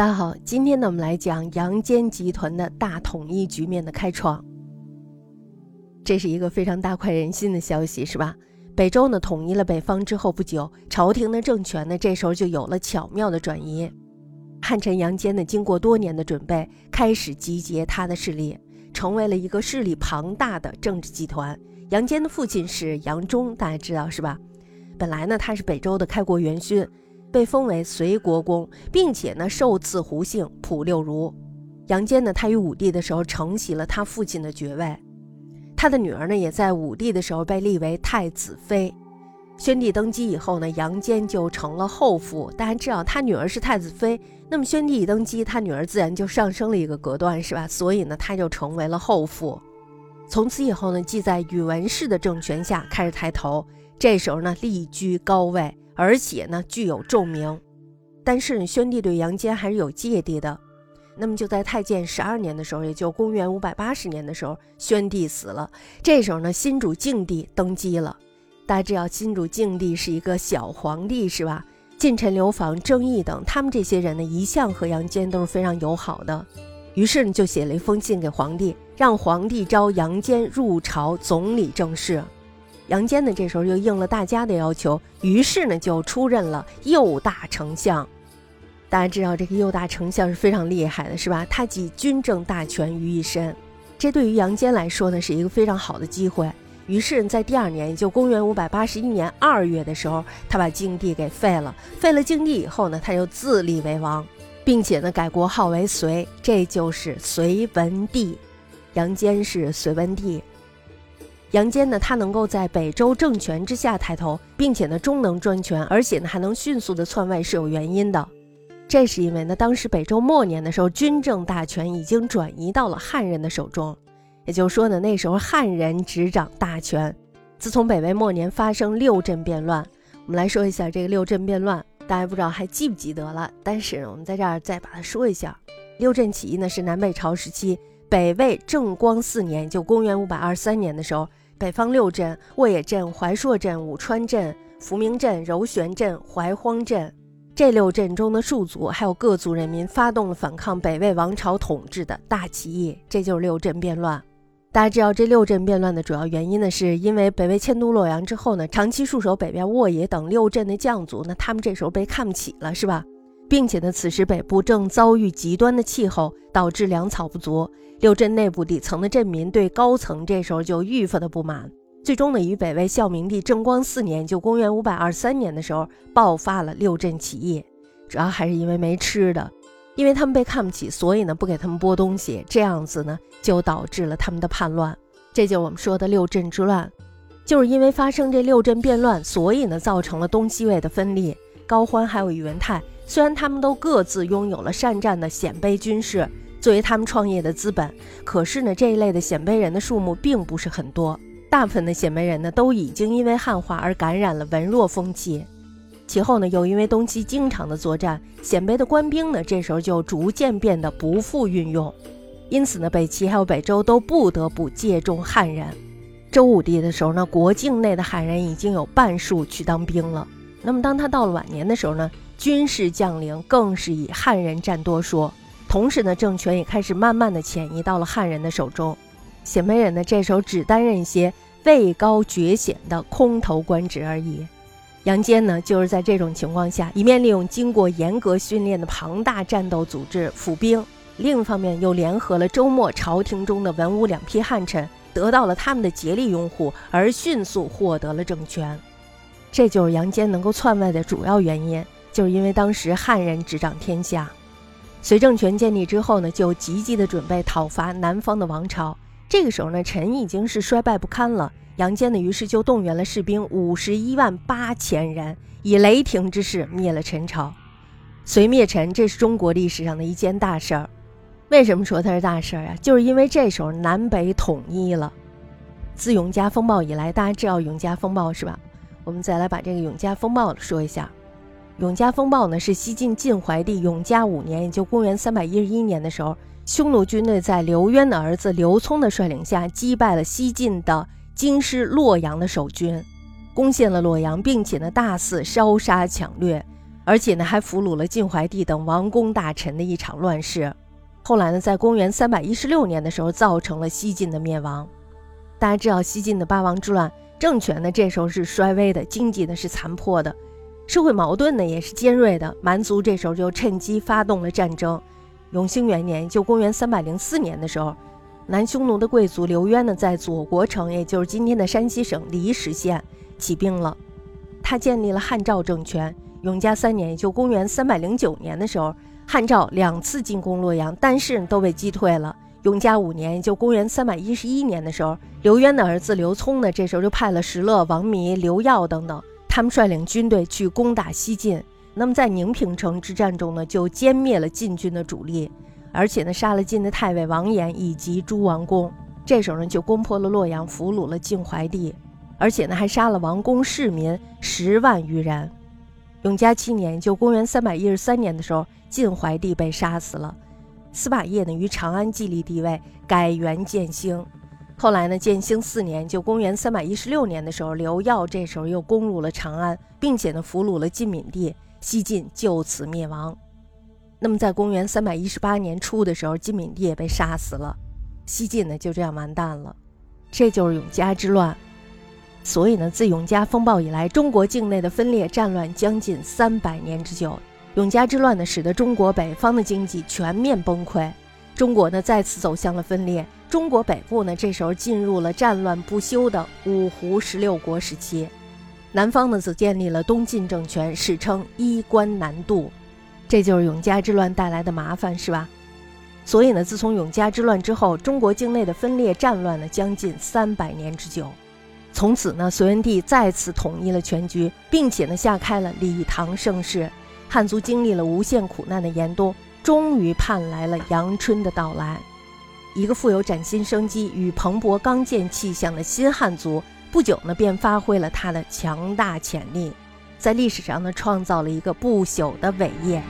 大家好，今天呢，我们来讲杨坚集团的大统一局面的开创。这是一个非常大快人心的消息，是吧？北周呢统一了北方之后不久，朝廷的政权呢这时候就有了巧妙的转移。汉臣杨坚呢经过多年的准备，开始集结他的势力，成为了一个势力庞大的政治集团。杨坚的父亲是杨忠，大家知道是吧？本来呢他是北周的开国元勋。被封为随国公，并且呢受赐胡姓普六如。杨坚呢，他与武帝的时候承袭了他父亲的爵位，他的女儿呢也在武帝的时候被立为太子妃。宣帝登基以后呢，杨坚就成了后父。大家知道他女儿是太子妃，那么宣帝一登基，他女儿自然就上升了一个隔断，是吧？所以呢，他就成为了后父。从此以后呢，即在宇文氏的政权下开始抬头，这时候呢，立居高位。而且呢，具有重名，但是宣帝对杨坚还是有芥蒂的。那么就在太建十二年的时候，也就公元五百八十年的时候，宣帝死了。这时候呢，新主敬帝登基了。大家知道，新主敬帝是一个小皇帝，是吧？近臣刘防、郑义等，他们这些人呢，一向和杨坚都是非常友好的。于是呢，就写了一封信给皇帝，让皇帝召杨坚入朝总理政事。杨坚呢，这时候又应了大家的要求，于是呢就出任了右大丞相。大家知道这个右大丞相是非常厉害的，是吧？他集军政大权于一身，这对于杨坚来说呢是一个非常好的机会。于是，在第二年，也就公元五百八十一年二月的时候，他把晋帝给废了。废了晋帝以后呢，他就自立为王，并且呢改国号为隋，这就是隋文帝。杨坚是隋文帝。杨坚呢，他能够在北周政权之下抬头，并且呢，终能专权，而且呢，还能迅速的篡位，是有原因的。这是因为呢，当时北周末年的时候，军政大权已经转移到了汉人的手中，也就是说呢，那时候汉人执掌大权。自从北魏末年发生六镇变乱，我们来说一下这个六镇变乱，大家不知道还记不记得了？但是我们在这儿再把它说一下，六镇起义呢，是南北朝时期北魏正光四年，就公元五百二十三年的时候。北方六镇：沃野镇、怀朔镇、武川镇、福明镇、柔玄镇、怀荒镇。这六镇中的戍族还有各族人民发动了反抗北魏王朝统治的大起义，这就是六镇变乱。大家知道，这六镇变乱的主要原因呢，是因为北魏迁都洛阳之后呢，长期戍守北边沃野等六镇的将族，那他们这时候被看不起了，是吧？并且呢，此时北部正遭遇极端的气候，导致粮草不足。六镇内部底层的镇民对高层这时候就愈发的不满。最终呢，于北魏孝明帝正光四年，就公元五百二十三年的时候，爆发了六镇起义。主要还是因为没吃的，因为他们被看不起，所以呢不给他们拨东西，这样子呢就导致了他们的叛乱。这就是我们说的六镇之乱，就是因为发生这六镇变乱，所以呢造成了东西魏的分裂。高欢还有宇文泰。虽然他们都各自拥有了善战的鲜卑军士作为他们创业的资本，可是呢，这一类的鲜卑人的数目并不是很多。大部分的鲜卑人呢，都已经因为汉化而感染了文弱风气。其后呢，又因为东西经常的作战，鲜卑的官兵呢，这时候就逐渐变得不复运用。因此呢，北齐还有北周都不得不借重汉人。周武帝的时候呢，国境内的汉人已经有半数去当兵了。那么当他到了晚年的时候呢？军事将领更是以汉人占多数，同时呢，政权也开始慢慢的迁移到了汉人的手中。鲜卑人呢，这时候只担任一些位高爵显的空头官职而已。杨坚呢，就是在这种情况下，一面利用经过严格训练的庞大战斗组织府兵，另一方面又联合了周末朝廷中的文武两批汉臣，得到了他们的竭力拥护，而迅速获得了政权。这就是杨坚能够篡位的主要原因。就是因为当时汉人执掌天下，隋政权建立之后呢，就积极的准备讨伐南方的王朝。这个时候呢，陈已经是衰败不堪了。杨坚呢，于是就动员了士兵五十一万八千人，以雷霆之势灭了陈朝。隋灭陈，这是中国历史上的一件大事儿。为什么说它是大事儿啊？就是因为这时候南北统一了。自永嘉风暴以来，大家知道永嘉风暴是吧？我们再来把这个永嘉风暴说一下。永嘉风暴呢，是西晋晋怀帝永嘉五年，也就公元三百一十一年的时候，匈奴军队在刘渊的儿子刘聪的率领下，击败了西晋的京师洛阳的守军，攻陷了洛阳，并且呢大肆烧杀抢掠。而且呢还俘虏了晋怀帝等王公大臣的一场乱世。后来呢，在公元三百一十六年的时候，造成了西晋的灭亡。大家知道，西晋的八王之乱，政权呢这时候是衰微的，经济呢是残破的，社会矛盾呢也是尖锐的。蛮族这时候就趁机发动了战争。永兴元年，就公元三百零四年的时候，南匈奴的贵族刘渊呢，在左国城，也就是今天的山西省离石县起兵了。他建立了汉赵政权。永嘉三年，也就公元三百零九年的时候。汉赵两次进攻洛阳，但是都被击退了。永嘉五年，就公元三百一十一年的时候，刘渊的儿子刘聪呢，这时候就派了石勒、王弥、刘耀等等，他们率领军队去攻打西晋。那么在宁平城之战中呢，就歼灭了晋军的主力，而且呢，杀了晋的太尉王延以及诸王公。这时候呢，就攻破了洛阳，俘虏了晋怀帝，而且呢，还杀了王公市民十万余人。永嘉七年，就公元三百一十三年的时候。晋怀帝被杀死了，司马邺呢于长安继立帝位，改元建兴。后来呢，建兴四年，就公元三百一十六年的时候，刘耀这时候又攻入了长安，并且呢俘虏了晋敏帝，西晋就此灭亡。那么在公元三百一十八年初的时候，晋敏帝也被杀死了，西晋呢就这样完蛋了。这就是永嘉之乱。所以呢，自永嘉风暴以来，中国境内的分裂战乱将近三百年之久。永嘉之乱呢，使得中国北方的经济全面崩溃，中国呢再次走向了分裂。中国北部呢，这时候进入了战乱不休的五胡十六国时期，南方呢则建立了东晋政权，史称衣冠南渡。这就是永嘉之乱带来的麻烦，是吧？所以呢，自从永嘉之乱之后，中国境内的分裂战乱呢，将近三百年之久。从此呢，隋文帝再次统一了全局，并且呢，下开了李唐盛世。汉族经历了无限苦难的严冬，终于盼来了阳春的到来。一个富有崭新生机与蓬勃刚健气象的新汉族，不久呢便发挥了他的强大潜力，在历史上呢创造了一个不朽的伟业。